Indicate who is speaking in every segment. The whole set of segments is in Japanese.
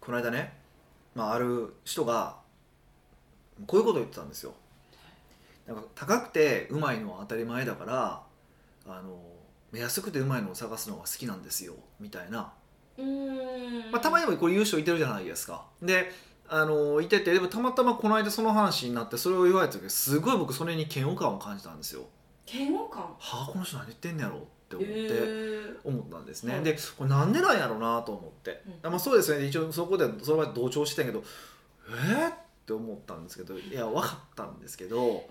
Speaker 1: この間ね、まあ、ある人がこういうことを言ってたんですよ。なんか高くてうまいのは当たり前だからあの安くてうまいのを探すのが好きなんですよみたいな、まあ、たまにもこれ言う人いてるじゃないですか。であのいててでもたまたまこの間その話になってそれを言われた時すごい僕それに嫌悪感を感じたんですよ。
Speaker 2: 嫌悪感
Speaker 1: はあこの人何言ってんねやろ？って思って、思ったんですね、
Speaker 2: はい。
Speaker 1: でこれなんでなんやろうなと思って、
Speaker 2: うん。
Speaker 1: まあ、そうですね。一応そこでそれは同調してたけどえー、って思ったんですけどいや分かったんですけど。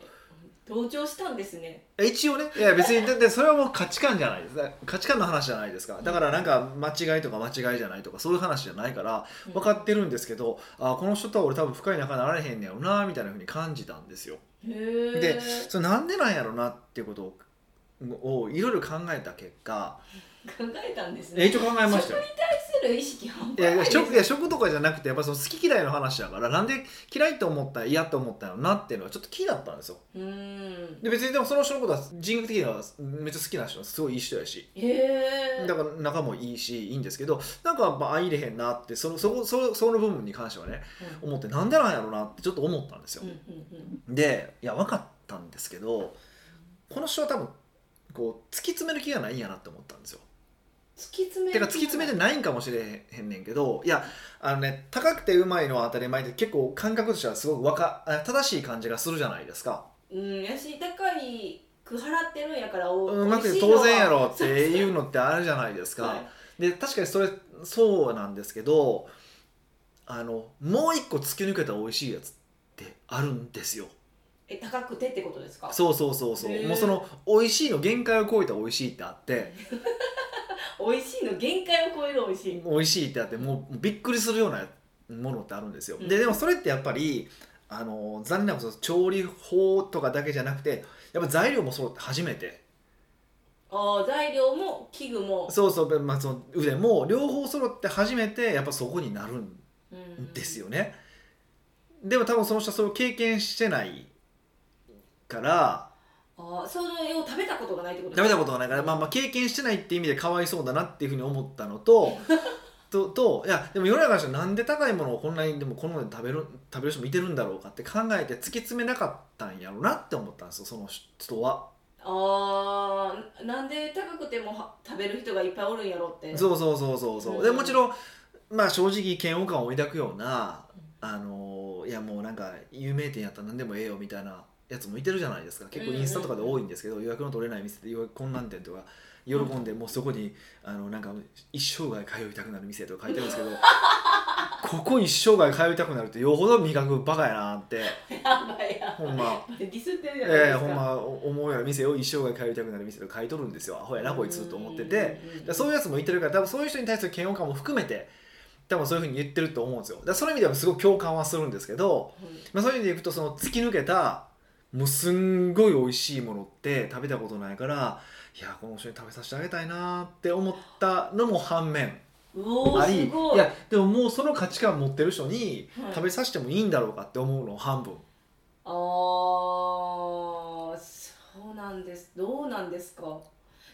Speaker 2: 同調したんですね。
Speaker 1: 一応ね。いや別にだってそれはもう価値観じゃないです。か価値観の話じゃないですか。だからなんか間違いとか間違いじゃないとかそういう話じゃないから
Speaker 2: うん。
Speaker 1: 分かってるんですけど、あこの人とは俺多分深い仲になられへんねやろなみたいなふうに感じたんですよ。でそれなんでなんやろなっていうことををいろいろ考えた結果
Speaker 2: 考えたんです
Speaker 1: え
Speaker 2: ね
Speaker 1: 一応考えましたよ。
Speaker 2: 食に対する意識半端ないです。
Speaker 1: 食いや食とかじゃなくてやっぱその好き嫌いの話だからなんで嫌いと思った嫌と思ったのなっていうのはちょっと気になったんですよ。
Speaker 2: うーん。
Speaker 1: で別にでもその人のことは人格的にはめっちゃ好きな人はすごいいい人やし。
Speaker 2: へえ
Speaker 1: だから仲もいいしいいんですけどなんかやっぱ相入れへんなってそのそこそその部分に関してはね思ってなんでなんやろうなってちょっと思ったんですよ。
Speaker 2: うんうんうん。
Speaker 1: でいや分かったんですけどこの人は多分こう突き詰める気がないんやなって思ったんですよ。
Speaker 2: 突き詰め
Speaker 1: てか突き詰めてないんかもしれへんねんけどいやあのね高くてうまいのは当たり前って結構感覚としてはすごくわかあ正しい感じがするじゃないですか。
Speaker 2: うんやし高いく払ってるんやからお
Speaker 1: うまくて
Speaker 2: 美味しいのは
Speaker 1: 当然やろっていうのってあるじゃないですか、
Speaker 2: はい
Speaker 1: で確かにそれそうなんですけどあのもう一個突き抜けた美味しいやつってあるんですよ
Speaker 2: え高くてってことですか？
Speaker 1: そうそうそうそう。もうその美味しいの限界を超えた美味しいってあって。
Speaker 2: 美味しいの限界を超える美味しい。
Speaker 1: 美味しいってあってもうびっくりするようなものってあるんですよ、
Speaker 2: うん。
Speaker 1: ででもそれってやっぱりあの残念なこと調理法とかだけじゃなくてやっぱ材料も揃って初めて。
Speaker 2: あー材料も器具も。
Speaker 1: そうそう、まあ、その腕も両方揃って初めてやっぱそこになるん
Speaker 2: うん。
Speaker 1: ですよね、でも多分その人はそれを経験してないから
Speaker 2: あーその絵を食べたことがないってこと
Speaker 1: 食べたことがないから、まあ、まあ経験してないっていう意味でかわいそうだなっていうふうに思ったのと とといやでも世の中の人はなんで高いものをこんなにでもこのまで食べる食べる人もいてるんだろうかって考えて突き詰めなかったんやろうなって思ったんですよその人は。
Speaker 2: あーなんで高くてもは食べる人がいっぱいおるんやろって。
Speaker 1: そうそうそうそうそう、
Speaker 2: うん。
Speaker 1: でもちろんまあ正直嫌悪感を抱くようなあのいやもうなんか有名店やったら何でもええよみたいなやつもいてるじゃないですか。結構インスタとかで多いんですけど、予約の取れない店で困難店とか喜んでもうそこにあのなんか一生涯通いたくなる店とか書いてるんですけど ここ一生涯通いたくなるってよほど味覚バカやなって。
Speaker 2: やばいや
Speaker 1: ほんま。
Speaker 2: ディスってるじゃないですか、
Speaker 1: ええほんま思うような店を一生涯通いたくなる店と書いとるんですよ。アホやなこいつと思ってて。でそういうやつもいてるから多分そういう人に対する嫌悪感も含めて多分そういうふうに言ってると思うんですよ。だそういう意味ではすごい共感はするんですけど、まあ、そういう意味でいくとその突き抜けたもうすんごい美味しいものって食べたことないからいやこの人に食べさせてあげたいなって思ったのも反面あり
Speaker 2: ーすごい。
Speaker 1: いやでももうその価値観持ってる人に
Speaker 2: はい。
Speaker 1: 食べさせてもいいんだろうかって思うの半分。
Speaker 2: あーそうなんです。どうなんですか？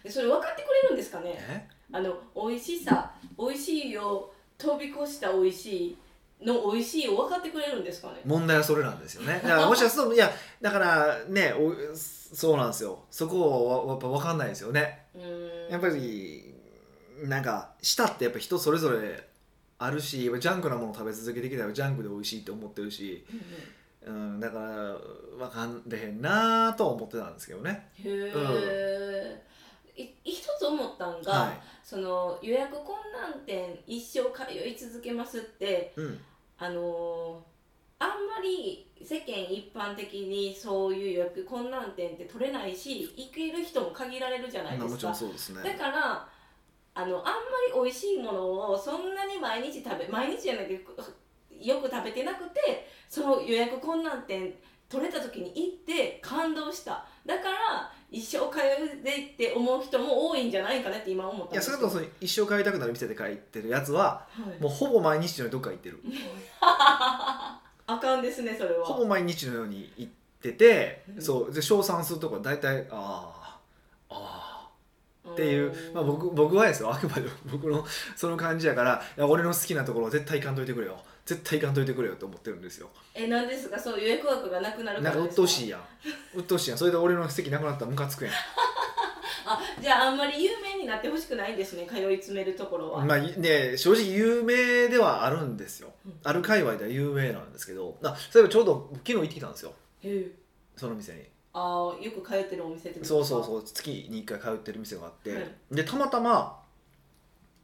Speaker 2: でそれ分かってくれるんですかね？
Speaker 1: え？
Speaker 2: あの美味しさ美味しいを飛び越した美味しいの美味しいを分かってくれるんですかね？
Speaker 1: 問題はそれなんですよね。だからもしかするといやだからねおそうなんですよ。そこはやっぱ分かんないですよね。
Speaker 2: うーん。
Speaker 1: やっぱりなんか舌ってやっぱ人それぞれあるしジャンクなものを食べ続けてきたらジャンクで美味しいって思ってるし、うん、だから分かんれへんなとは思ってたんですけどね。
Speaker 2: へえ、い一つ思ったんが、
Speaker 1: は
Speaker 2: その予約困難店一生通い続けますって
Speaker 1: い、うん、
Speaker 2: あのーあんまり世間一般的にそういう予約困難店って取れないし行ける人も限られるじゃないですか。
Speaker 1: んそうですね。
Speaker 2: だからあのあんまり美味しいものをそんなに毎日食べ毎日じゃなくてよく食べてなくてその予約困難店取れた時に行って感動した。だから一生通うでって思う人も多いんじゃないかなって今思ったん
Speaker 1: いやそれとその一生帰りたくなる店で書いてるやつは
Speaker 2: はい。
Speaker 1: もうほぼ毎日のようにどっか行ってる。
Speaker 2: あかんですねそれは。
Speaker 1: ほぼ毎日のように行ってて、
Speaker 2: うん。
Speaker 1: そうで称賛するとこは大体あああ
Speaker 2: うー
Speaker 1: っていう、まあ、僕僕はですよあくまで僕のその感じやからいや俺の好きなところ絶対行かんといてくれよ絶対行かんといてくれよと思ってるんですよ。
Speaker 2: えなんですか？そう予約枠がなくなるか
Speaker 1: なんか鬱
Speaker 2: らですか
Speaker 1: 陶しいやん。鬱陶しいやん。それで俺の席なくなったらムカつくやん。
Speaker 2: あじゃああんまり有名になってほしくないんですね通い詰めるところは、
Speaker 1: まあね正直有名ではあるんですよ。
Speaker 2: うん。
Speaker 1: ある界隈では有名なんですけど。あそういえばちょうど昨日行ってきたんですよ。
Speaker 2: へえ。
Speaker 1: その店に。
Speaker 2: ああよく通ってるお店ってこと
Speaker 1: そうそう
Speaker 2: う
Speaker 1: そう。月に1回通ってる店があって、
Speaker 2: はい。
Speaker 1: でたまたま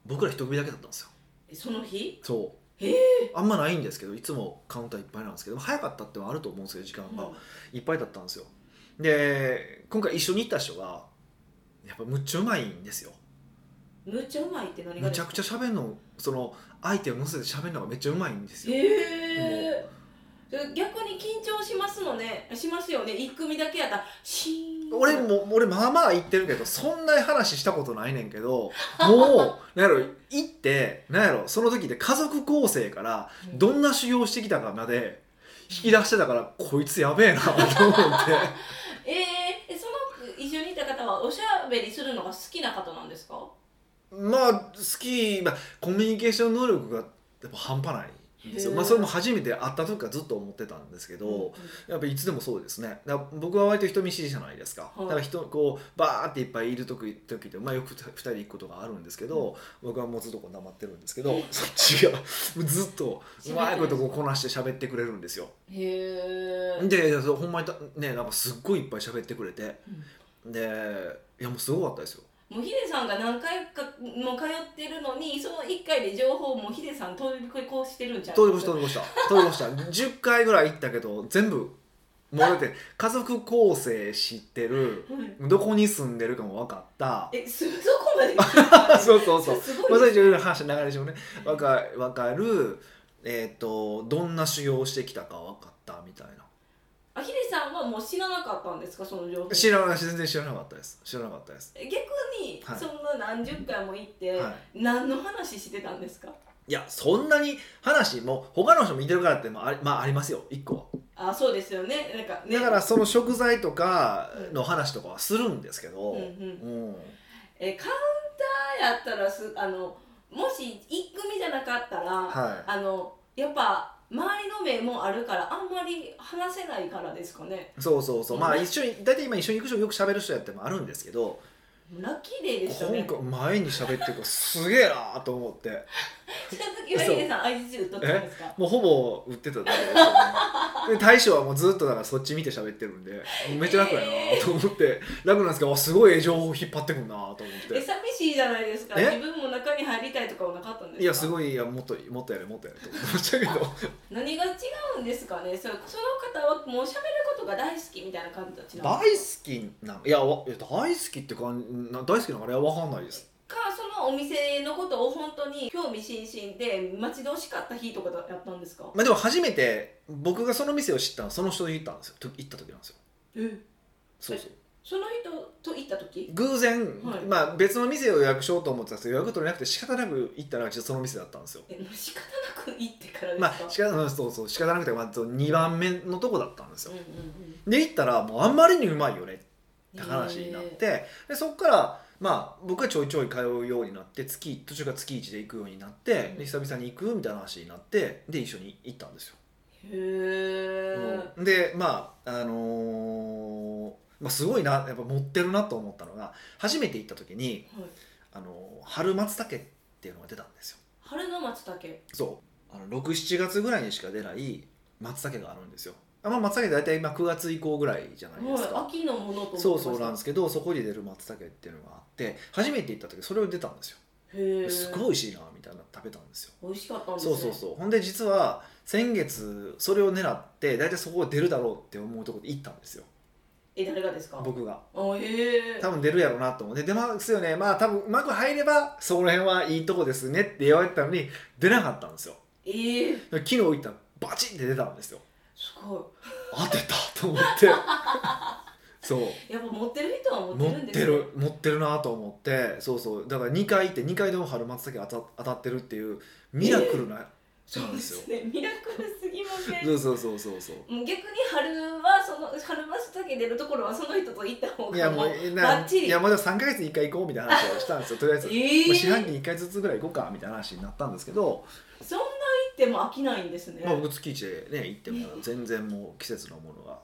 Speaker 1: 僕ら一組だけだったんですよ。
Speaker 2: その日？
Speaker 1: そうあんまないんですけどいつもカウンターいっぱいなんですけど早かったってのはあると思うんですけど時間が、いっぱいだったんですよ。で今回一緒に行った人がやっぱむっちゃうまいんですよ。
Speaker 2: むっちゃうまいって何が
Speaker 1: むちゃくちゃ喋るのその相手を乗せて喋るのがめっちゃうまいんですよ。
Speaker 2: へえ逆に緊張しますのねしますよね。一組だけやったらシーン
Speaker 1: 俺も俺まあまあ言ってるけどそんな話したことないねんけどもうなんやろ行ってなんやろその時で家族構成からどんな修行してきたかまで引き出してたからこいつやべえなと思って。
Speaker 2: えー、えその一緒にいた方はおしゃべりするのが好きな方なんですか？
Speaker 1: まあ好き、まあ、コミュニケーション能力がやっぱ半端ない。んですよ、まあ、それも初めて会った時からずっと思ってたんですけど、やっぱいつでもそうですね。僕は割と人見知りじゃないですか、
Speaker 2: はい。
Speaker 1: だから人こうバーっていっぱいいる時時って、まあ、よく2人で行くことがあるんですけど、僕はもうずっとこう黙ってるんですけどそっちがずっとうまいことこうこなして喋ってくれるんですよ。
Speaker 2: へえ
Speaker 1: でほんまにたねなんかすっごいいっぱい喋ってくれて、でいやもうすごかったですよ
Speaker 2: もうヒデさんが何回かも通ってるのにその1回で情報もヒデさん通り越してるんちゃう？
Speaker 1: 通り越した通り越した。通り越した。10回ぐらい行ったけど全部もうだって家族構成知ってる
Speaker 2: はい。
Speaker 1: どこに住んでるかも分かった。
Speaker 2: えす そこまで聞
Speaker 1: そうそうそう。
Speaker 2: す
Speaker 1: まあ、そ
Speaker 2: ごい。です
Speaker 1: れいろいろ話の流れでしょうね。分か分かるえっ、とどんな修行をしてきたか分かったみたいな
Speaker 2: あヒデさんはもう知らなかったんですかその情報？
Speaker 1: 知らない全然知らなかったです。知らなかったです。
Speaker 2: え逆に、
Speaker 1: はい。
Speaker 2: そんな何十回も行って、
Speaker 1: は
Speaker 2: 何の話してたんですか？
Speaker 1: いやそんなに話も他の人もいてるからってまああり,、まあ、ありますよ1個は。
Speaker 2: あそうですよね。なんかね。
Speaker 1: だからその食材とかの話とかはするんですけど、
Speaker 2: うんうん。
Speaker 1: うん。
Speaker 2: えカウンターやったらすあのもし1組じゃなかったら、
Speaker 1: はい。
Speaker 2: あのやっぱ周りの目もあるからあんまり話せないからですかね
Speaker 1: そうそうそう。まあ
Speaker 2: うん
Speaker 1: 一緒に大体今一緒に行く人よく喋る人やってもあるんですけど
Speaker 2: ラッキーデーでしたね。
Speaker 1: 今回前に喋ってるからすげえなと思って。もうほぼ売ってただけです。よねで大将はもうずっとだからそっち見て喋ってるんでめっちゃ楽やなと思って、楽なんですけどあすごい情報引っ張ってくるなと思って。
Speaker 2: え寂しいじゃないですか。
Speaker 1: え？
Speaker 2: 自分も中に入りたいとかはなかったんですか？
Speaker 1: いやすごいいやもっともっとやれもっとやれと思ってましたけど。
Speaker 2: 何が違うんですかね？そその方はもう喋ることが大好きみたいな感じ
Speaker 1: 大好きないやわいや大好きってかな大好きなのあれは分かんないです。
Speaker 2: かそのお店のことを本当に興味津々で待ち遠しかった日とかだったんですか？
Speaker 1: まあでも初めて僕がその店を知ったのはその人で行ったんですよと行った時なんですよ。
Speaker 2: え？
Speaker 1: そうそう。
Speaker 2: その人と行った時？
Speaker 1: 偶然、
Speaker 2: はい。
Speaker 1: まあ別の店を予約しようと思ってたんですけど予約取れなくて仕方なく行ったらその店だったんですよ。
Speaker 2: えもう仕方なく行ってからですか、
Speaker 1: まあ仕方うんそうそう仕方なくて、まあ、2番目のとこだったんですよ。
Speaker 2: うんうんうん。
Speaker 1: で行ったらもうあんまりにうまいよねって話になってでそこからまあ僕はちょいちょい通うようになって月途中から月1で行くようになってで久々に行くみたいな話になってで一緒に行ったんですよ、
Speaker 2: へえ、
Speaker 1: うんでまああのーまあ、すごいなやっぱ持ってるなと思ったのが初めて行った時に、
Speaker 2: はい、
Speaker 1: あのー春松茸っていうのが出たんですよ。
Speaker 2: 春の松茸。
Speaker 1: そう。あの67月ぐらいにしか出ない松茸があるんですよあまあ松茸大体今9月以降ぐらいじゃないですか、
Speaker 2: はい、秋のものと
Speaker 1: そうそうなんですけどそこに出る松茸っていうのがあって初めて行った時それを出たんですよ。
Speaker 2: へえ
Speaker 1: すごい美味しいなみたいなの食べたんですよ。
Speaker 2: 美味しかったんですね。
Speaker 1: そうそうそう。ほんで実は先月それを狙って大体そこが出るだろうって思うところで行ったんですよ。
Speaker 2: え誰がですか？
Speaker 1: 僕が。
Speaker 2: あへえ
Speaker 1: 多分出るやろうなと思って。出ますよね。まあ多分うまく入ればそこら辺はいいとこですねって言われてたのに出なかったんですよ。
Speaker 2: ええ
Speaker 1: 昨日行ったらバチンって出たんですよ
Speaker 2: すごい。
Speaker 1: 当てたと思って。そう。
Speaker 2: やっぱ持ってる人は持ってるね。
Speaker 1: てる持ってるなと思って。そうそう。だから2回行って2回でも春松茸当た当たってるっていうミラクルなそうなんですよ。
Speaker 2: ね。ミラクルすぎません？
Speaker 1: そうそうそうそうそう。
Speaker 2: 逆に春はその春バスだけ出るところはその人と行った方
Speaker 1: いやもうな
Speaker 2: バッチリ。
Speaker 1: いやもうでも3か月に1回行こうみたいな話をしたんですよ。とりあえず、
Speaker 2: えー。
Speaker 1: まあ、四半期に1回ずつぐらい行こうかみたいな話になったんですけど、
Speaker 2: そんな行っても飽きないんですね、
Speaker 1: まあ、僕月1でね行っても 全然もう季節のものが、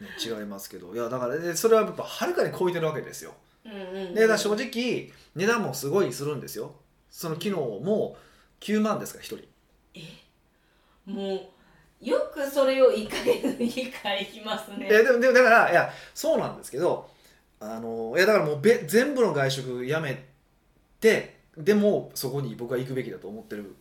Speaker 1: ね、違いますけどいやだから、ね、それはやっぱはるかに超えてるわけですよ。
Speaker 2: うんうんうん
Speaker 1: でだ正直値段もすごいするんですよ。その機能も9万ですから1人
Speaker 2: もうよくそれを1回2回行きますね。
Speaker 1: いやでもでもだからいやそうなんですけどあのいやだからもうべ全部の外食やめてでもそこに僕は行くべきだと思ってる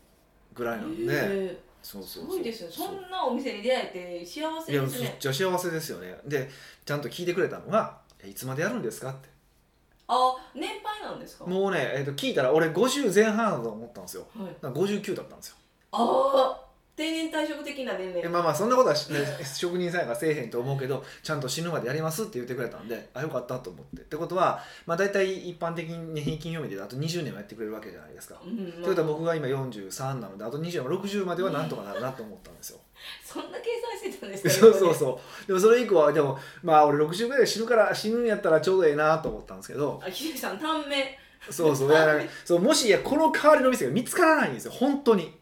Speaker 1: ぐらいなんで、
Speaker 2: えー。す
Speaker 1: そうそうそう。
Speaker 2: ごいですよ。そんなお店に出会えて幸せ
Speaker 1: いやめっ
Speaker 2: ですね
Speaker 1: ちゃ幸せですよね。でちゃんと聞いてくれたのが「えいつまでやるんですか?」って。
Speaker 2: あ年配なんですか？
Speaker 1: もうね、えっと聞いたら俺50前半だと思ったんですよ。
Speaker 2: はい、
Speaker 1: なんか59だったんですよ。
Speaker 2: ああ定年退職的な年齢
Speaker 1: えまあまあそんなことは職人さんがせえへんと思うけどちゃんと死ぬまでやりますって言ってくれたんであよかったと思って。ってことは、まあ、大体一般的に平均読みであと20年はやってくれるわけじゃないですか。
Speaker 2: うんまあ。
Speaker 1: ということは僕が今43なのであと20年60まではなんとかなるなと思ったんですよ。
Speaker 2: そんな計算してたんですか？
Speaker 1: そうそうそう。でもそれ以降はでもまあ俺60ぐらいで死ぬから死ぬんやったらちょうどええなと思ったんですけど。
Speaker 2: あひでさん短命。
Speaker 1: そうそう。そうもしいやこの代わりの店が見つからないんですよ。本当に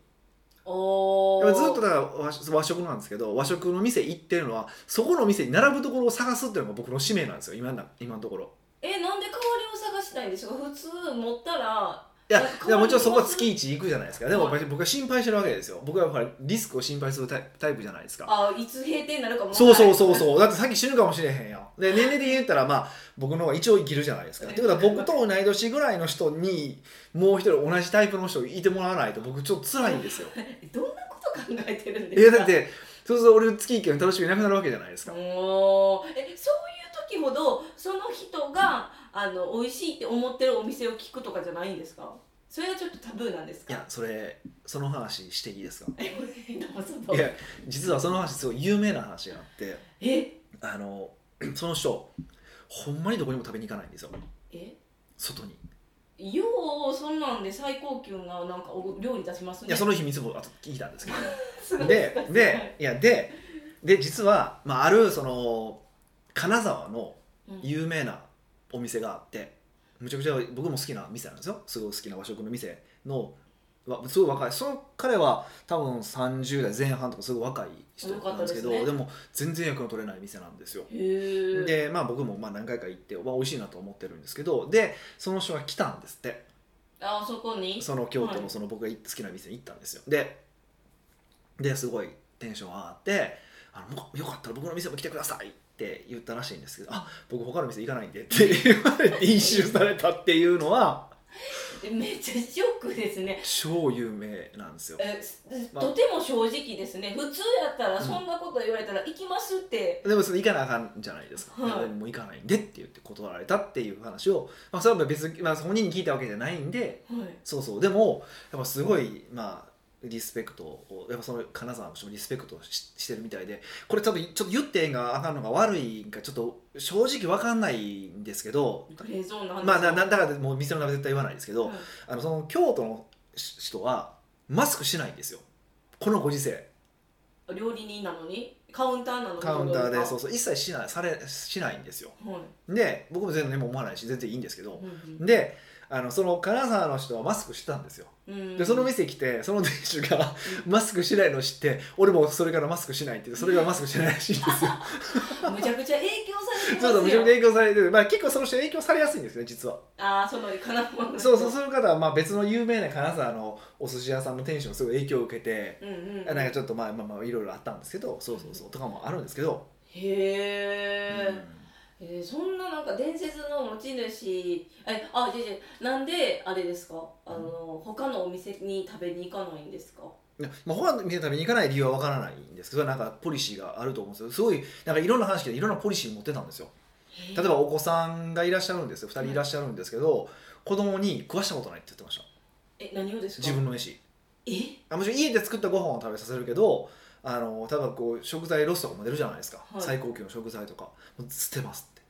Speaker 1: ずっとだから和和食なんですけど和食の店行ってるのはそこの店に並ぶところを探すっていうのが僕の使命なんですよ今な今のところ。
Speaker 2: えなんで代わりを探したいんですか？普通持ったら
Speaker 1: いやいやもちろんそこは月1行くじゃないですか。でも
Speaker 2: はい。
Speaker 1: 僕は心配してるわけですよ。僕はほらリスクを心配するタイプタイプじゃないですか。
Speaker 2: あいつ閉店になるかも
Speaker 1: そうそうそう
Speaker 2: う
Speaker 1: そう。だってさっき死ぬかもしれへんやん。で年齢的に言ったらまあ僕の方が一応生きるじゃないですか。ってことは僕と同い年ぐらいの人にもう一人同じタイプの人いてもらわないと僕ちょっと辛いんですよ。
Speaker 2: どんなこと考えてるんですか？
Speaker 1: いやだってそうすると俺月1回の楽しみなくなるわけじゃないですか。
Speaker 2: おーえそういう時ほどその人があの美味しいって思ってるお店を聞くとかじゃないんですか？それはちょっとタブーなんですか？
Speaker 1: いやそれその話していいですか？いや実はその話すごい有名な話があって
Speaker 2: え？
Speaker 1: あの その人ほんまにどこにも食べに行かないんですよ。
Speaker 2: え？
Speaker 1: 外に。
Speaker 2: ようそんなんで最高級ななんかお料理出しますね。
Speaker 1: いやその秘密もあと聞いたんですけど。ででいやでで実は、まあ、あるその金沢の
Speaker 2: うん。
Speaker 1: 有名なお店があってむちゃくちゃ僕も好きな店なんですよ。すごい好きな和食の店のわすごい若い。その彼は多分30代前半とかすごい若い人なんですけど
Speaker 2: ですね。
Speaker 1: でも全然役の取れない店なんですよ。でまあ僕もまあ何回か行ってわ美味しいなと思ってるんですけどでその人が来たんですって。
Speaker 2: あそこに？
Speaker 1: その京都
Speaker 2: はい。
Speaker 1: のその僕が好きな店に行ったんですよ。でですごいテンション上がってあのよかったら僕の店も来てくださいって言ったらしいんですけどあ僕他の店行かないんでって言われて一周されたっていうのは
Speaker 2: えめっちゃショックですね。
Speaker 1: 超有名なんですよ。
Speaker 2: えとても正直ですね。普通やったらそんなこと言われたら行きますって、
Speaker 1: でもそれ行かなあかんじゃないですか、
Speaker 2: はい。
Speaker 1: もう行かないんでって言って断られたっていう話を、まあ、それは別に、まあ、本人に聞いたわけじゃないんで
Speaker 2: はい。
Speaker 1: そうそう。でもやっぱすごいまあリスペクトをやっぱその金沢の人もリスペクトししてるみたいでこれ多分ちょっと言ってええんがあかんのが悪いんかちょっと正直わかんないんですけどまあななだからもう店の名前絶対言わないですけど、
Speaker 2: はい。
Speaker 1: あのその京都の人はマスクしないんですよ。このご時世。
Speaker 2: 料理人なのに？カウンターなのに？
Speaker 1: カウンターでそう
Speaker 2: う、
Speaker 1: そう。一切しないされしないんですよ。
Speaker 2: はい。
Speaker 1: で僕も全然思わないし全然いいんですけど。
Speaker 2: うんうん。
Speaker 1: であのその金沢の人はマスクしてたんですよ。
Speaker 2: うん。
Speaker 1: でその店来てその店主がマスクしないのを知って俺もそれからマスクしないって言ってそれからマスクしてないらしいんですよ。
Speaker 2: むちゃくちゃ影響されてます
Speaker 1: そう
Speaker 2: よ
Speaker 1: そうめちゃめちゃ影響されてる、まあ、結構その人影響されやすいんですね実は。
Speaker 2: ああその金沢の
Speaker 1: そうそうそういう方はまあ別の有名な金沢のお寿司屋さんの店主のすごい影響を受けて、
Speaker 2: うんうん。
Speaker 1: なんかちょっとまあまあまあいろいろあったんですけどそうそうそうとかもあるんですけど、
Speaker 2: へえ、えーそんななんか伝説の持ち主えあじゃじゃなんであれですか？あの他のお店に食べに行かないんですか？
Speaker 1: いやまあ、他の店食べに行かない理由は分からないんですけどなんかポリシーがあると思うんですよ。すごいなんかいろんな話でいろんなポリシー持ってたんですよ。例えばお子さんがいらっしゃるんですよ。2人いらっしゃるんですけど、子供に食わしたことないって言ってました。
Speaker 2: え何をですか？
Speaker 1: 自分の飯。
Speaker 2: え？
Speaker 1: あもちろん家で作ったご飯を食べさせるけどあの例えばこう食材ロスとかも出るじゃないですか、
Speaker 2: はい。
Speaker 1: 最高級の食材とか。もう捨てますって。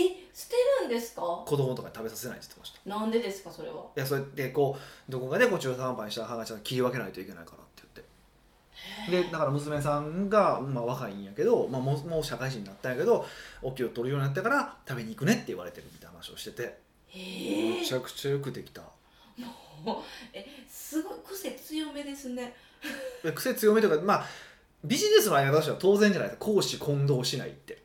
Speaker 2: え捨てるんですか？
Speaker 1: 子供とかに食べさせないって言ってました。
Speaker 2: なんでですかそれは？い
Speaker 1: やそれでこうどこかでこう中途半端にした歯がちゃんと切り分けないといけないからって言って。でだから娘さんが、まあ、若いんやけど、まあ、もうもう社会人になったんやけどお給を取るようになったから食べに行くねって言われてるみたいな話をしてて。
Speaker 2: へえ
Speaker 1: めちゃくちゃよくできた。
Speaker 2: えすごい癖強めですね。
Speaker 1: で癖強めというかまあビジネスの間としては当然じゃないですか。公私混同しないって。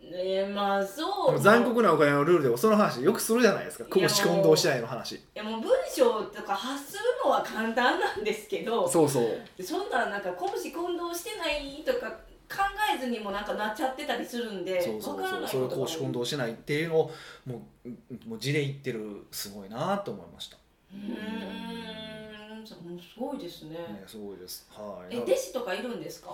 Speaker 2: えまあそう。
Speaker 1: 残酷なお金のルールでもその話よくするじゃないですか。公私混同しないの話。
Speaker 2: いやもう文章とか発するのは簡単なんですけど
Speaker 1: そうそう。
Speaker 2: そんななんか公私混同してないとか考えずにもなんかなっちゃってたりするんで
Speaker 1: そうそうそう。それ公私混同しないっていうのをもうもう字で言ってるすごいなと思いました、
Speaker 2: うーんそうすごいですね。
Speaker 1: ね、すごいです。はい。
Speaker 2: え弟子とかいるんですか？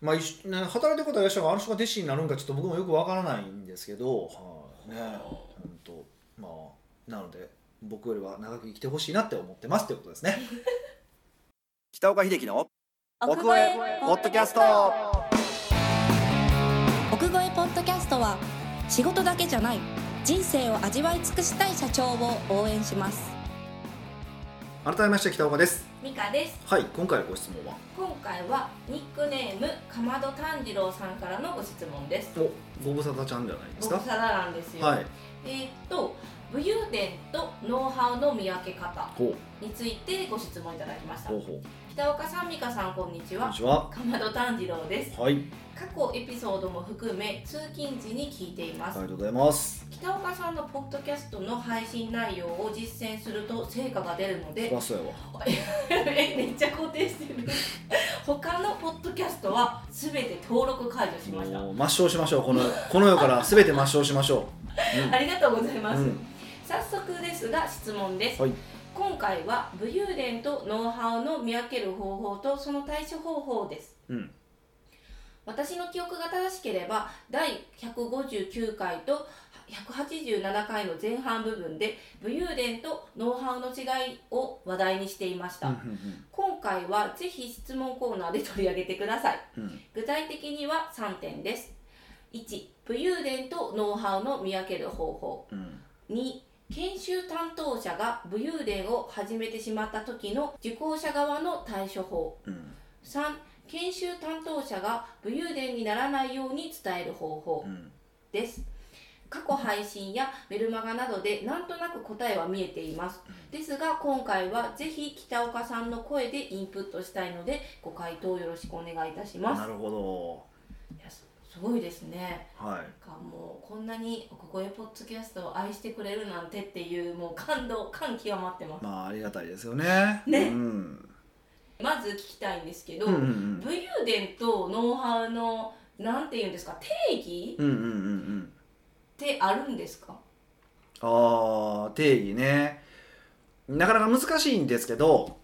Speaker 1: まあ、一緒ね、働いてる方いらっしゃるあの人が弟子になるんかちょっと僕もよくわからないんですけど、はい。ね本当まあなので僕よりは長く生きてほしいなって思ってますということですね。北岡秀樹の奥越えポッドキャスト。
Speaker 3: 奥越えポッドキャストは仕事だけじゃない人生を味わい尽くしたい社長を応援します
Speaker 1: 改めまして北岡です。
Speaker 2: ミカです。
Speaker 1: はい今回のご質問は？
Speaker 2: 今回はニックネームかまど炭治郎さんからのご質問です。
Speaker 1: おご無沙汰ちゃんじゃないですか？
Speaker 2: ご無沙汰なんですよ、
Speaker 1: はい。
Speaker 2: えーっと武勇伝とノウハウの見分け方
Speaker 1: ほ
Speaker 2: についてご質問いただきました。北岡さん美香さんこんにち
Speaker 1: こん
Speaker 2: は
Speaker 1: にちは。
Speaker 2: かまど炭治郎です。
Speaker 1: はい。
Speaker 2: 過去エピソードも含め通勤時に聞いています、
Speaker 1: ありがとうございます。
Speaker 2: 北岡さんのポッドキャストの配信内容を実践すると成果が出るので めっちゃ肯定してる。他のポッドキャストは全て登録解除しました。
Speaker 1: もう抹消しましょう。このこの世から全て抹消しましょ
Speaker 2: ありがとうございます、
Speaker 1: うん、うん、
Speaker 2: 早速ですが質問です、
Speaker 1: はい。
Speaker 2: 今回は武勇伝とノウハウの見分ける方法とその対処方法です。
Speaker 1: うん。
Speaker 2: 私の記憶が正しければ第159回と187回の前半部分で武勇伝とノウハウの違いを話題にしていました、
Speaker 1: うんうん
Speaker 2: 今回はぜひ質問コーナーで取り上げてください。
Speaker 1: うん。
Speaker 2: 具体的には3点です。1武勇伝とノウハウの見分ける方法。
Speaker 1: うん。
Speaker 2: 2研修担当者が武勇伝を始めてしまった時の受講者側の対処法。
Speaker 1: うん。
Speaker 2: 3研修担当者が武勇伝にならないように伝える方法。
Speaker 1: うん。
Speaker 2: です。過去配信やメルマガなどでなんとなく答えは見えています。ですが今回はぜひ北岡さんの声でインプットしたいのでご回答よろしくお願いいたします。
Speaker 1: なるほ
Speaker 2: いやすすごいですね。
Speaker 1: どはい。
Speaker 2: かもうこんなにここへポッドキャストを愛してくれるなんてっていうもう感動 感極まってます。
Speaker 1: まあありがたいですよね。
Speaker 2: ね。
Speaker 1: うん。
Speaker 2: まず聞きたいんですけど、
Speaker 1: うんうん
Speaker 2: 武勇伝とノウハウのなんていうんですか定義
Speaker 1: うんうんうんうん。うん
Speaker 2: ってあるんですか？
Speaker 1: ああ定義ね。なかなか難しいんですけど。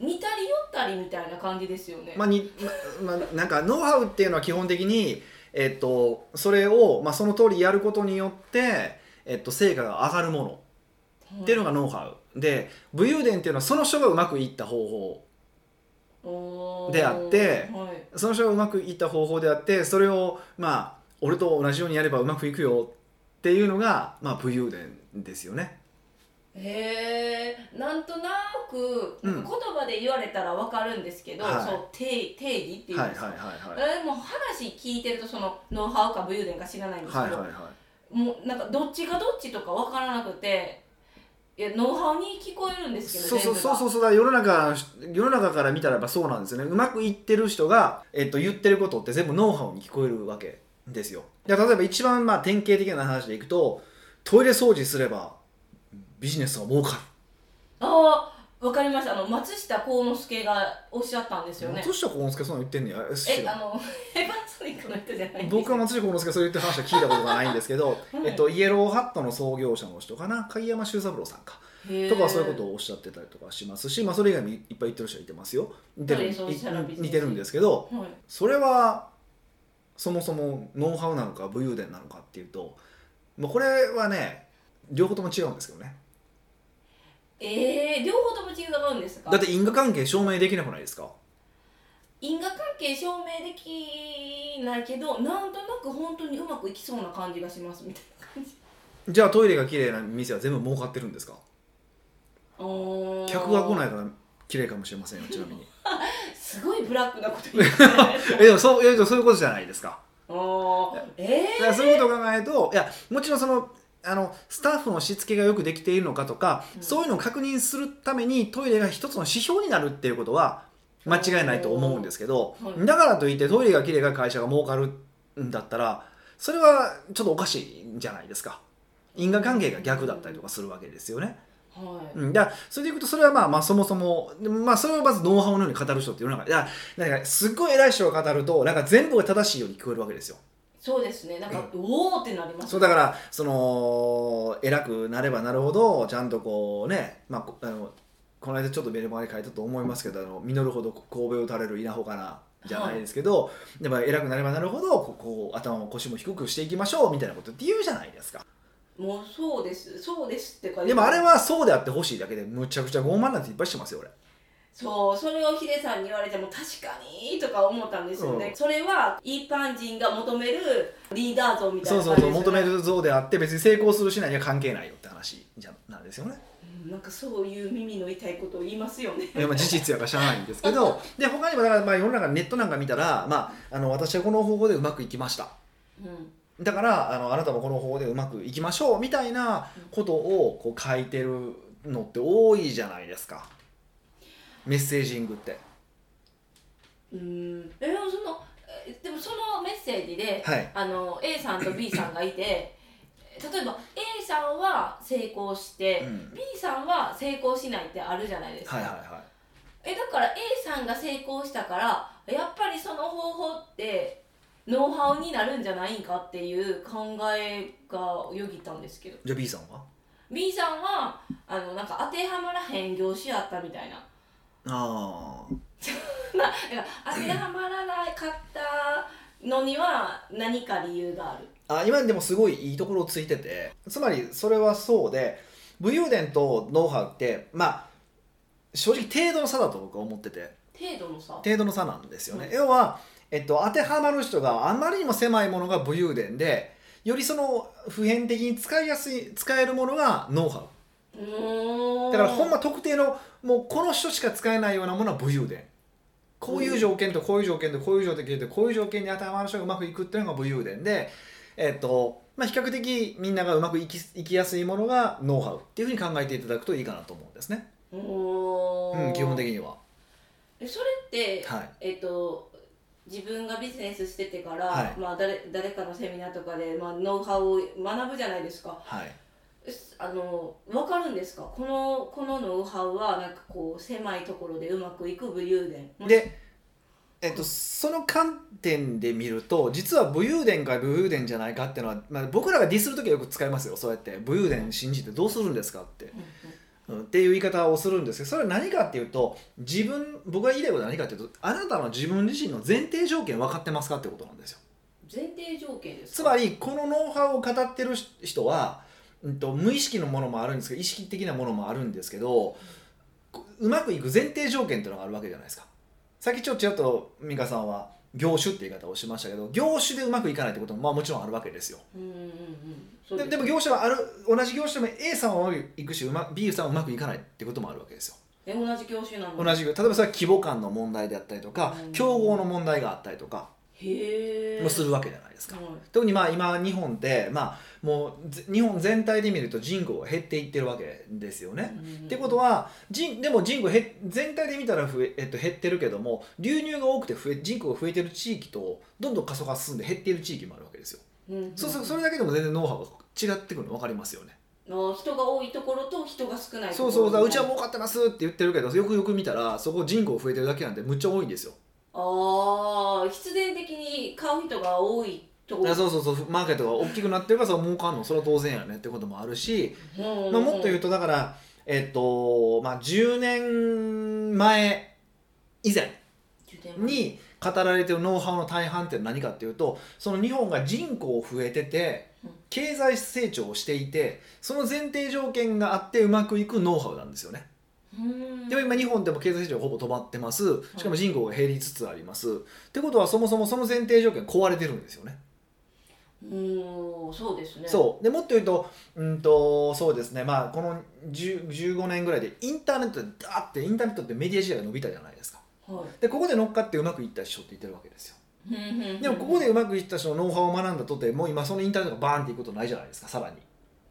Speaker 2: 似たり寄ったりみたいな感じですよね、
Speaker 1: まあにままあなんかノウハウっていうのは基本的にえっとそれをまあその通りやることによってえっと成果が上がるもの。っていうのがノウハウ。で武勇伝っていうのはその人がうまくいった方法。であって
Speaker 2: はい。
Speaker 1: その人がうまくいった方法であってそれをまあ俺と同じようにやればうまくいくよっていうのがまあ武勇伝ですよね。
Speaker 2: へえなんとなく言葉で言われたらわかるんですけど、
Speaker 1: はい。
Speaker 2: そう定定義っていうん
Speaker 1: はい
Speaker 2: ですか、
Speaker 1: はいはいはい。
Speaker 2: えーもう話聞いてるとそのノウハウか武勇伝か知らないんですけど、
Speaker 1: はいはいはい。
Speaker 2: もうなんかどっちがどっちとかわからなくていやノウハウに聞こえるんですけど
Speaker 1: そうそうそうそう世の中世の中から見たらやっぱそうなんですよね。うまくいってる人が、えっと、言ってることって全部ノウハウに聞こえるわけですよ。いや例えば一番まあ典型的な話でいくとトイレ掃除すればビジネスは儲か
Speaker 2: ああわかりました。あの松下幸之助がおっしゃったんです
Speaker 1: る、
Speaker 2: よね。
Speaker 1: 松下幸之助そんなん言ってんねや。え
Speaker 2: あの エヴァンソニックの人じゃない
Speaker 1: 僕は松下幸之助そう言ってる話は聞いたことがないんですけど、
Speaker 2: い
Speaker 1: えっと、イエローハットの創業者の人かな鍵山修三郎さんか。とかそういうことをおっしゃってたりとかしますし、まあ、それ以外もいっぱい言ってる人はいてますよ。似てる。似てるんですけど
Speaker 2: はい。
Speaker 1: それはそもそもノウハウなのか武勇伝なのかっていうともうこれはね両方とも違うんですけどね
Speaker 2: えー、両方とも違うんですか？
Speaker 1: だって因果関係証明できなくないですか？
Speaker 2: 因果関係証明できないけどなんとなく本当にうまくいきそうな感じがしますみたいな感じ。
Speaker 1: じゃあトイレが綺麗な店は全部儲かってるんですか？客が来ないから綺麗かもしれませんよちなみに。
Speaker 2: そすごいブラックなこと言って
Speaker 1: えでもそうえでもそういうことじゃないですか。
Speaker 2: え
Speaker 1: だからそういうことを考えるといやもちろんそのあのスタッフのしつけがよくできているのかとか、
Speaker 2: うん。
Speaker 1: そういうのを確認するためにトイレが一つの指標になるっていうことは間違いないと思うんですけど、
Speaker 2: はい。
Speaker 1: だからといってトイレがきれいが会社が儲かるんだったらそれはちょっとおかしいんじゃないですか。因果関係が逆だったりとかするわけですよね。
Speaker 2: はい。
Speaker 1: うん、だからそれでいくとそれはまあまあそもそも、まあ、それをまずノウハウのように語る人っていうのがいやなんかすっごい偉い人が語るとなんか全部が正しいように聞こえるわけですよ。
Speaker 2: そうですね。なんか、おおってなります。
Speaker 1: そうだからその偉くなればなるほどちゃんとこうね、まあ、こあのこの間ちょっとメルマガに書いたと思いますけどあの実るほど神戸を垂れる稲穂かなじゃないですけど、でも偉くなればなるほどこうこう頭も腰も低くしていきましょうみたいなことって言うじゃないですか。
Speaker 2: もうそうです。そうですってか
Speaker 1: でもあれはそうであってほしいだけでむちゃくちゃ傲慢なんていっぱいしてますよ俺
Speaker 2: そうそれをヒデさんに言われても確かにとか思ったんですよね、
Speaker 1: うん。
Speaker 2: それは一般人が求めるリーダー像みたい
Speaker 1: そう
Speaker 2: な感じですよね。
Speaker 1: そうそう求める像であって別に成功するしないには関係ないよって話じゃなんですよね。
Speaker 2: うんなんかそういう耳の痛いことを言いますよね。
Speaker 1: いやまあ事実やからしゃあないんですけど で他にもだからまあ世の中ネットなんか見たら、まあ、あの私はこの方法でうまくいきました。
Speaker 2: うん。
Speaker 1: だからあのあなたもこの方法でうまくいきましょうみたいなことをこう書いてるのって多いじゃないですかメッセージングって。
Speaker 2: うん。でもそのえでもそのメッセージで、
Speaker 1: はい。
Speaker 2: あの A さんと B さんがいて例えば A さんは成功して、
Speaker 1: うん。
Speaker 2: B さんは成功しないってあるじゃないですか、
Speaker 1: はいはいは
Speaker 2: えだから A さんが成功したからやっぱりその方法ってノウハウになるんじゃないんかっていう考えがよぎったんですけど。
Speaker 1: いじゃあ B さんは
Speaker 2: ？B さんはあのなんか当てはまらへん業種やったみたいな
Speaker 1: あ
Speaker 2: まあ、だから当てはまらなかったのには何か理由がある？
Speaker 1: ーあ今でもすごいいいところをついてて。つまりそれはそうで武勇伝とノウハウってまあ正直程度の差だと僕は思ってて。
Speaker 2: 程度の差？
Speaker 1: 程度の差なんですよね、
Speaker 2: うん。
Speaker 1: 要は、えっと、当てはまる人があまりにも狭いものが武勇伝でよりその普遍的に使いやすい使えるものがノウハウ。だからほんま特定のもうこの人しか使えないようなものは武勇伝。こういう条件とこういう条件とこういう条件とこういう条件に当てはまる人がうまくいくっていうのが武勇伝で、えっとまあ、比較的みんながうまくいきいきやすいものがノウハウっていうふうに考えていただくといいかなと思うんですね、
Speaker 2: うー。ん
Speaker 1: うん、基本的には。
Speaker 2: えそれって、
Speaker 1: はい。
Speaker 2: えっと自分がビジネスしててから、
Speaker 1: はい。
Speaker 2: まあ、誰誰かのセミナーとかで、まあ、ノウハウを学ぶじゃないですか。
Speaker 1: はい。
Speaker 2: えあの分かるんですか？このこのノウハウはなんかこう狭いところでうまくいく武勇伝。
Speaker 1: で、えっと、その観点で見ると実は武勇伝か武勇伝じゃないかっていうのは、まあ、僕らがディスる時はよく使いますよそうやって。武勇伝信じてどうするんですかって、
Speaker 2: うん。
Speaker 1: うん、っていう言い方をするんですけどそれは何かっていうと自分僕が言いたいことは何かっていうとあなたの自分自身の前提条件分かってますかってことなんですよ。
Speaker 2: 前提条件ですか？
Speaker 1: つまりこのノウハウを語ってる人は、うん、と無意識のものもあるんですけど意識的なものもあるんですけどこうまくいく前提条件っていうのがあるわけじゃないですか。さっきちょっとちらっと美香さんは業種って言い方をしましたけど業種でうまくいかないってこともまあもちろんあるわけですよ。
Speaker 2: うんうんうん
Speaker 1: ででも業種はある同じ業種でも A さんはうまくいくしうま B さんはうまくいかないってこともあるわけですよ。
Speaker 2: え同じ業種なの
Speaker 1: 同じ例えばそれは規模感の問題であったりとか
Speaker 2: うん。
Speaker 1: 競合の問題があったりとかもするわけじゃないですか
Speaker 2: はい
Speaker 1: 特にまあ今日本って、まあ、もうぜ日本全体で見ると人口が減っていってるわけですよね。
Speaker 2: うん
Speaker 1: ってことは人でも人口へ全体で見たら増え、えっと、減ってるけども流入が多くて増え人口が増えてる地域とどんどん過疎化進んで減っている地域もあるわけですよ。
Speaker 2: うん
Speaker 1: そうするとそれだけでも全然ノウハウが違ってくるの分かりますよね。
Speaker 2: あ人が多いところと人が少ないところ
Speaker 1: そうそううちは儲かってますって言ってるけどよくよく見たらそこ人口増えてるだけなんてむっちゃ多いんですよ。
Speaker 2: ああ必然的に買う人が多いところ。
Speaker 1: いやそうそうそう。マーケットが大きくなってるからそう儲かんの。それは当然やねってこともあるし、
Speaker 2: うん。
Speaker 1: まあ、もっと言うとだから、えっとまあ、10年前以前に語られてるノウハウの大半って何かっていうとその日本が人口増えてて
Speaker 2: うん。
Speaker 1: 経済成長をしていてその前提条件があってうまくいくノウハウなんですよね。
Speaker 2: うん。
Speaker 1: でも今日本でも経済成長ほぼ止まってます。しかも人口が減りつつあります。ってことはそもそもその前提条件壊れてるんですよね。
Speaker 2: うんそうですね。
Speaker 1: そう。でもっと言うと,、うん、とそうですね。まあこの10 15年ぐらいでインターネットでダーってインターネットってメディア時代が伸びたじゃないですか。
Speaker 2: はは
Speaker 1: でここで乗っかってうまくいった人って言ってるわけですよ。でもここでうまくいった人のノウハウを学んだとてもう今そのインターネットがバーンっていくことないじゃないですかさらに。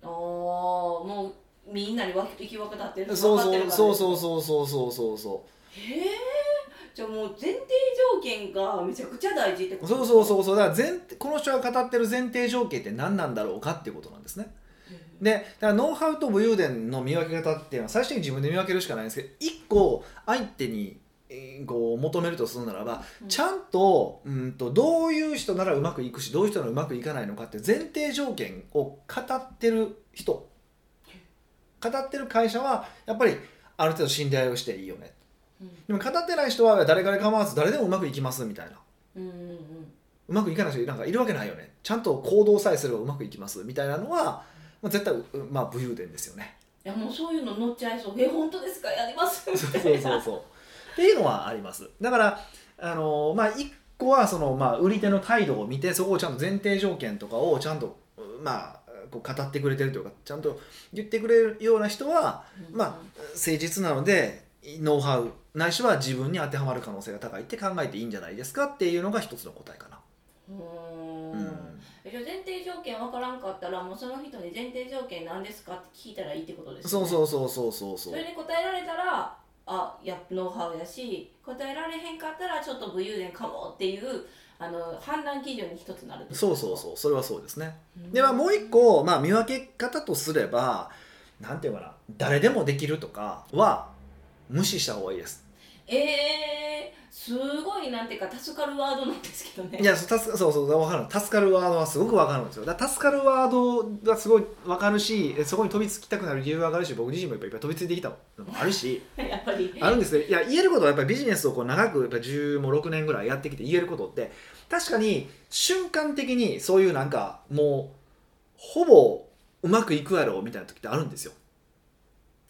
Speaker 2: ああもうみんなに分け行き分けたってる
Speaker 1: そうそうそうそうそうそうそうそう。
Speaker 2: へえじゃあもう前提条件がめちゃくちゃ大事ってこと？
Speaker 1: そうそうそうそう。だから前この人が語ってる前提条件って何なんだろうかっていうことなんですね。
Speaker 2: う
Speaker 1: でだからノウハウと武勇伝の見分け方っていうのは最終的に自分で見分けるしかないんですけど一個相手にえーこう求めるとするならば、
Speaker 2: うん。
Speaker 1: ちゃんとうんとどういう人ならうまくいくしどういう人ならうまくいかないのかって前提条件を語ってる人語ってる会社はやっぱりある程度信頼をしていいよね。
Speaker 2: うん。
Speaker 1: でも語ってない人は誰から構わず誰でもうまくいきますみたいな。
Speaker 2: うんうんうん。
Speaker 1: うまくいかない人なんかいるわけないよね。ちゃんと行動さえすればうまくいきますみたいなのは、まあ、絶対うまあ武勇伝ですよね。
Speaker 2: いやもうそういうの乗っちゃいそう。え本当ですか？やります
Speaker 1: そうそうそうそう。っていうのはあります。だからあのまあ一個はその、まあ、売り手の態度を見てそこをちゃんと前提条件とかをちゃんとまあこう語ってくれてるというかちゃんと言ってくれるような人はまあ誠実なのでノウハウないしは自分に当てはまる可能性が高いって考えていいんじゃないですかっていうのが一つの答えかな。
Speaker 2: う
Speaker 1: ん。
Speaker 2: じゃあ前提条件わからんかったらもうその人に前提条件何ですかって聞いたらいいってことです
Speaker 1: そう
Speaker 2: う
Speaker 1: そうそうそうそう。そ
Speaker 2: そうれで答えられたらあやノウハウやし答えられへんかったらちょっと武勇伝かもっていうあの判断基準に一つなる
Speaker 1: そうそうそうそれはそうですね。
Speaker 2: うん
Speaker 1: ではもう一個、まあ、見分け方とすればなんていうかな誰でもできるとかは無視した方がいいです。
Speaker 2: えー、すごいなんていうか助かるワードなんですけどね。
Speaker 1: いやそう助かそうそう分かる。助かるワードはすごく分かるんですよ。だ助かるワードがすごい分かるしそこに飛びつきたくなる理由があるし僕自身もやっぱりいっぱい飛びついてきたの。もあるし。
Speaker 2: やっぱり。
Speaker 1: あるんですけどいや言えることはやっぱりビジネスをこう長くやっぱ10も6年ぐらいやってきて言えることって確かに瞬間的にそういうなんかもうほぼうまくいくやろみたいな時ってあるんですよ。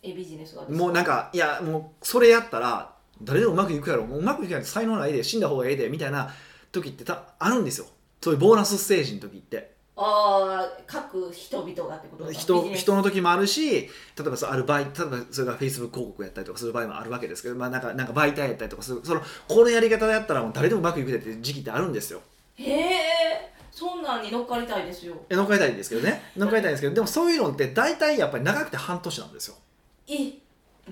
Speaker 2: えビジネスが
Speaker 1: もうなんかいやもうそれやったら誰でもうまくいくやろ。もううまくいかないと才能ないで死んだ方がええでみたいな時ってたあるんですよ。そういうボーナスステージの時って。
Speaker 2: ああ各人々がってこと？ですか
Speaker 1: 人人の時もあるし例えばそうある場合例えばそれがフェイスブック広告やったりとかする場合もあるわけですけど、まあ、なんかなんか媒体やったりとかする。そのこのやり方でやったらもう誰でもうまくいくでって時期ってあるんですよ。
Speaker 2: へえそんなんに乗っかりたいですよ。
Speaker 1: え乗っかりたいんですけどね。乗っかりたいんですけどでもそういうのって大体やっぱり長くて半年なんですよ。
Speaker 2: え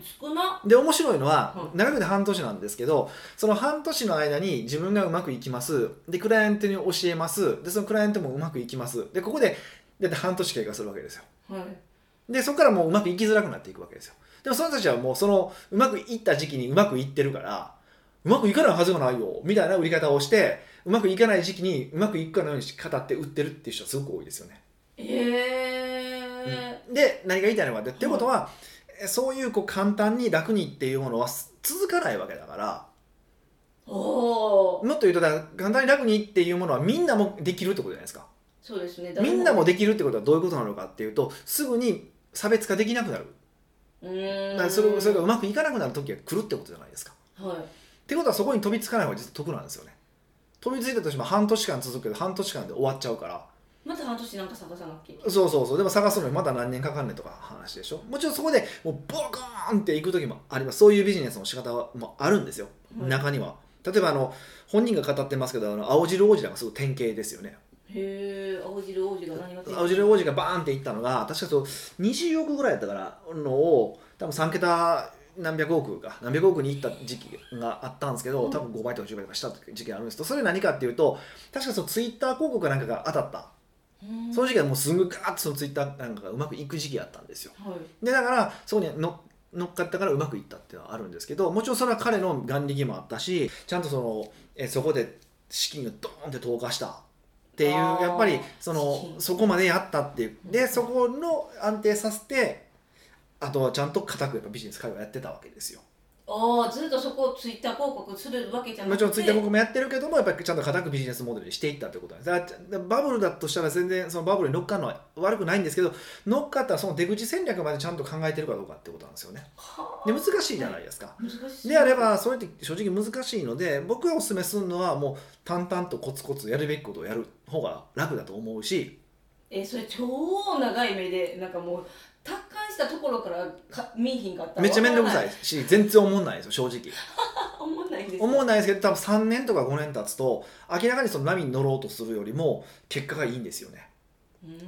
Speaker 2: 少な
Speaker 1: で面白いのは
Speaker 2: はい
Speaker 1: 長くて半年なんですけどその半年の間に自分がうまくいきます。でクライアントに教えます。でそのクライアントもうまくいきます。でここでだって半年経過するわけですよ。
Speaker 2: はい。
Speaker 1: でそこからもううまくいきづらくなっていくわけですよ。でもその人たちはもうそのうまくいった時期にうまくいってるからうまくいかないはずがないよみたいな売り方をしてうまくいかない時期にうまくいくかのように語って売ってるっていう人はすごく多いですよね。
Speaker 2: ええ
Speaker 1: で何が言いたいのかってってことは、えそういうこう簡単に楽にっていうものはす続かないわけだから。もっと言うと簡単に楽にっていうものはみんなもできるってことじゃないですか。
Speaker 2: そうですね。
Speaker 1: みんなも
Speaker 2: で
Speaker 1: できるってことはどういうことなのかっていうとすぐに差別化できなくなる。
Speaker 2: うーん。
Speaker 1: だからそれそれがうまくいかなくなる時が来るってことじゃないですか。
Speaker 2: はい。
Speaker 1: ってことはそこに飛びつかない方が実は得なんですよね。飛びついたとしても半年間続くけど半年間で終わっちゃうから
Speaker 2: また半年なんか探さなきゃ
Speaker 1: そうそうそう。でも探すのにまた何年かかんねんとか話でしょ。もちろんそこでもうボコーンっていく時もあります。そういうビジネスの仕方もあるんですよ、
Speaker 2: はい。
Speaker 1: 中には。例えばあの本人が語ってますけどあの青汁王子なんかすごい典型ですよね。
Speaker 2: へえ青汁王子が何が
Speaker 1: 青汁王子がバーンっていったのが確かそう20億ぐらいやったからのを多分3桁何百億か何百億にいった時期があったんですけど、
Speaker 2: うん。
Speaker 1: 多分5倍とか10倍とかした時期があるんですけどそれ何かっていうと確かそのツイッター広告かなんかが当たった。
Speaker 2: うん
Speaker 1: その時期はもうすぐガーッとそのツイッターなんかがうまくいく時期やったんですよ。
Speaker 2: はい。
Speaker 1: でだからそこにの乗っかったからうまくいったっていうのはあるんですけどもちろんそれは彼の眼力もあったしちゃんとそのえそこで資金をドーンって投下したっていうやっぱりそのそこまでやったっていう。でそこの安定させてあとはちゃんと固くやっぱビジネス会話やってたわけですよ
Speaker 2: ああずっとそこをツイッター広告するわけじゃなくて。
Speaker 1: もちろんツイッター僕もやってるけどもやっぱりちゃんと固くビジネスモデルにしていったってことなんですだバブルだとしたら全然そのバブルに乗っかるのは悪くないんですけど乗っかったらその出口戦略までちゃんと考えてるかどうかってことなんですよね。
Speaker 2: は
Speaker 1: で難しいじゃないですか。
Speaker 2: あ難しい。
Speaker 1: であればそれって正直難しいので僕がお勧めするのはもう淡々とコツコツやるべきことをやる方が楽だと思うし。
Speaker 2: えそれ超長い目でなんかもう達観したところからか見えひんかったら
Speaker 1: めっちゃ面倒くさ
Speaker 2: い
Speaker 1: いし全然思んないですよ正直。
Speaker 2: 思んないんです
Speaker 1: 思わないですけど多分3年とか5年経つと明らかにその波に乗ろうとするよりも結果がいいんですよね。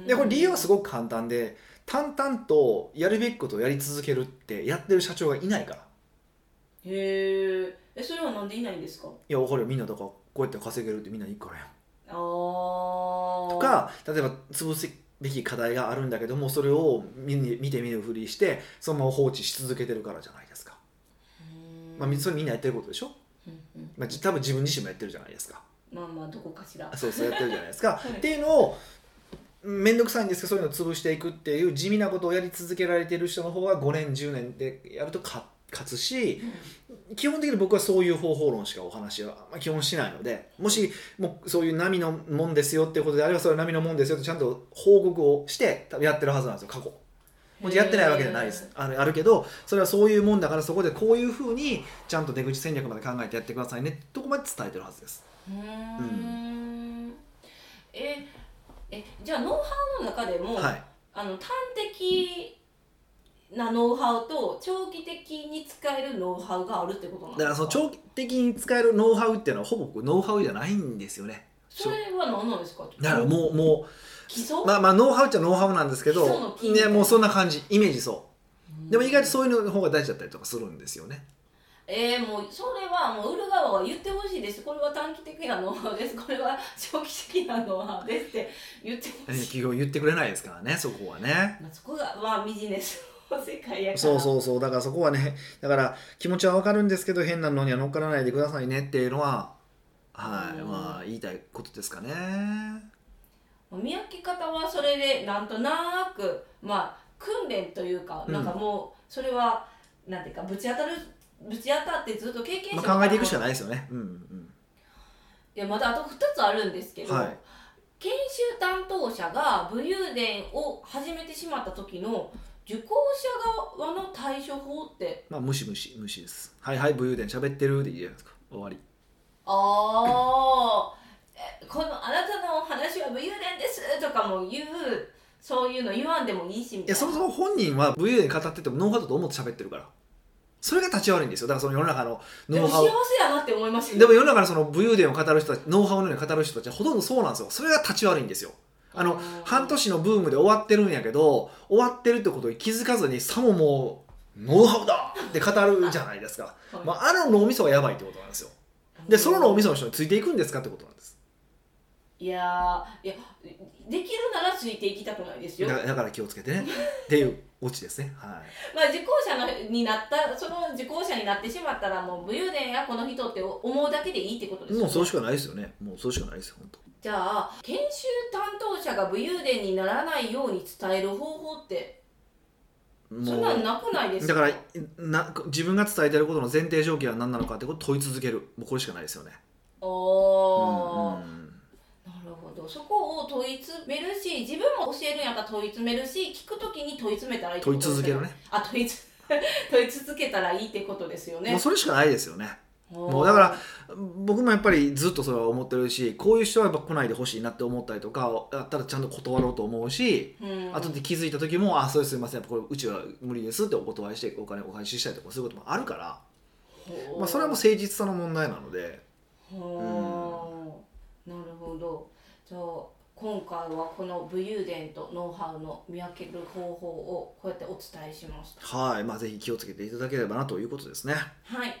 Speaker 1: でこれ理由はす
Speaker 2: ご
Speaker 1: ごく簡単で淡々とやるべきことをやり続けるってやってる社長がいないから。
Speaker 2: へー。えそれはなんでいないんですか？
Speaker 1: いや分かるよ。みんなとかこうやって稼げるってみんな言うからやん。
Speaker 2: あー。
Speaker 1: とか例えば潰すべき課題があるんだけどもそれを見に見て見ぬふりしてそのまま放置し続けてるからじゃないですか、
Speaker 2: うん
Speaker 1: まあ、みそれみんなやってることでしょ、
Speaker 2: うんうん。
Speaker 1: まあ、じ多分自分自身もやってるじゃないですか。
Speaker 2: まあまあどこかしら。
Speaker 1: そうそうやってるじゃないですか、
Speaker 2: はい。
Speaker 1: っていうのを面倒くさいんですけどそういうのを潰していくっていう地味なことをやり続けられている人の方が5年10年でやると勝勝つし基本的に僕はそういう方法論しかお話はまあ基本しないのでもしもうそういう波のもんですよっていうことであればそれは波のもんですよってちゃんと報告をして多分やってるはずなんですよ過去。もやってないわけじゃないです。あるあるけどそれはそういうもんだからそこでこういうふうにちゃんと出口戦略まで考えてやってくださいねってとこまで伝えてるはずです。
Speaker 2: うー。んええじゃあノウハウの中でも、
Speaker 1: はい。
Speaker 2: あの端的なノウハウと長期的に使えるノウハウがあるってことなん
Speaker 1: だ
Speaker 2: ですか？
Speaker 1: からその長期的に使えるノウハウっていうのはほぼノウハウじゃないんですよね。
Speaker 2: それは何なんですか？
Speaker 1: だからもうも
Speaker 2: 基礎、
Speaker 1: うまあまあノウハウっちゃノウハウなんですけどねもうそんな感じ。イメージそう。でも意外とそういうの方が大事だったりとかするんですよね。
Speaker 2: えー、もうそれはもう売る側は言ってほしいです。これは短期的なノウハウです。これは長期的なノウハウですって言ってほしい、
Speaker 1: 企業言ってくれないですからねそこはね。
Speaker 2: まあ、そこがまあビジネス。の世界やから
Speaker 1: そうそうそう。だからそこはねだから気持ちはわかるんですけど変なのには乗っからないでくださいねっていうのははい
Speaker 2: うん。
Speaker 1: まあ言いたいことですかね。
Speaker 2: 見分け方はそれでなんとなくまあ訓練というか、
Speaker 1: うん。
Speaker 2: なんかもうそれはなんていうかぶち当たるぶち当たってずっと経験者
Speaker 1: まあ、考えていくしか
Speaker 2: い
Speaker 1: ないですよね。うんうん。
Speaker 2: いやまだあと2つあるんですけど、
Speaker 1: はい。
Speaker 2: 研修担当者が武勇伝を始めてしまった時の受講者側の対処法って？
Speaker 1: まあ無視無視無視です。はいはい武勇伝喋ってるでいいじゃないですか。終わり。
Speaker 2: ああこのあなたの話は武勇伝ですとかも言うそういうの言わんでもいいしみたいな。
Speaker 1: いやそもそも本人は武勇伝語っててもノウハウだと思って喋ってるから。それが立ち悪いんですよ。だからその世の中のノウハウ
Speaker 2: 幸せやなって思いました
Speaker 1: でも世の中のその武勇伝を語る人たちノウハウのように語る人たちはほとんどそうなんですよ。それが立ち悪いんですよあの半年のブームで終わってるんやけど終わってるってことに気づかずにさももうノウハウだって語るじゃないですか、
Speaker 2: はい。
Speaker 1: まあ、あの脳みそがやばいってことなんですよ。でその脳みその人についていくんですかってことなんです。
Speaker 2: いやーいやできるならついていきたくないですよ。
Speaker 1: だだから気をつけてね。っていうオチですね。はい。
Speaker 2: まあ受講者のになったその受講者になってしまったらもう武勇伝やこの人って思うだけでいいってことですよ、ね、
Speaker 1: もうそれしかないですよね。もうそれしかないですよ本当
Speaker 2: じゃあ研修担当者が武勇伝にならないように伝える方法ってそんなんなくないですか？
Speaker 1: だからな自分が伝えてることの前提条件は何なのかってことを問い続ける。もうこれしかないですよね。
Speaker 2: おー、
Speaker 1: うんうん
Speaker 2: なるほど。そこを問い詰めるし自分も教えるんやったら問い詰めるし聞くときに問い詰めたらいいってこ
Speaker 1: 問い
Speaker 2: とですよ
Speaker 1: 続けるね。
Speaker 2: あ問いつ 問い続けたらいいってことですよね。
Speaker 1: もうそれしかないですよね
Speaker 2: も
Speaker 1: もうだから僕もやっぱりずっとそれは思ってるしこういう人はやっぱ来ないでほしいなって思ったりとかだったらちゃんと断ろうと思うし、
Speaker 2: うん、
Speaker 1: 後で気づいた時も「あそうですすいませんこれうちは無理です」ってお断りしてお金お返ししたりとかそういうこともあるから、まあ、それはもう誠実さの問題なので。
Speaker 2: はあ、なるほど。じゃあ今回はこの武勇伝とノウハウの見分ける方法をこうやってお伝えしました。
Speaker 1: はい、まあ、ぜひ気をつけていただければなということですね。
Speaker 2: はい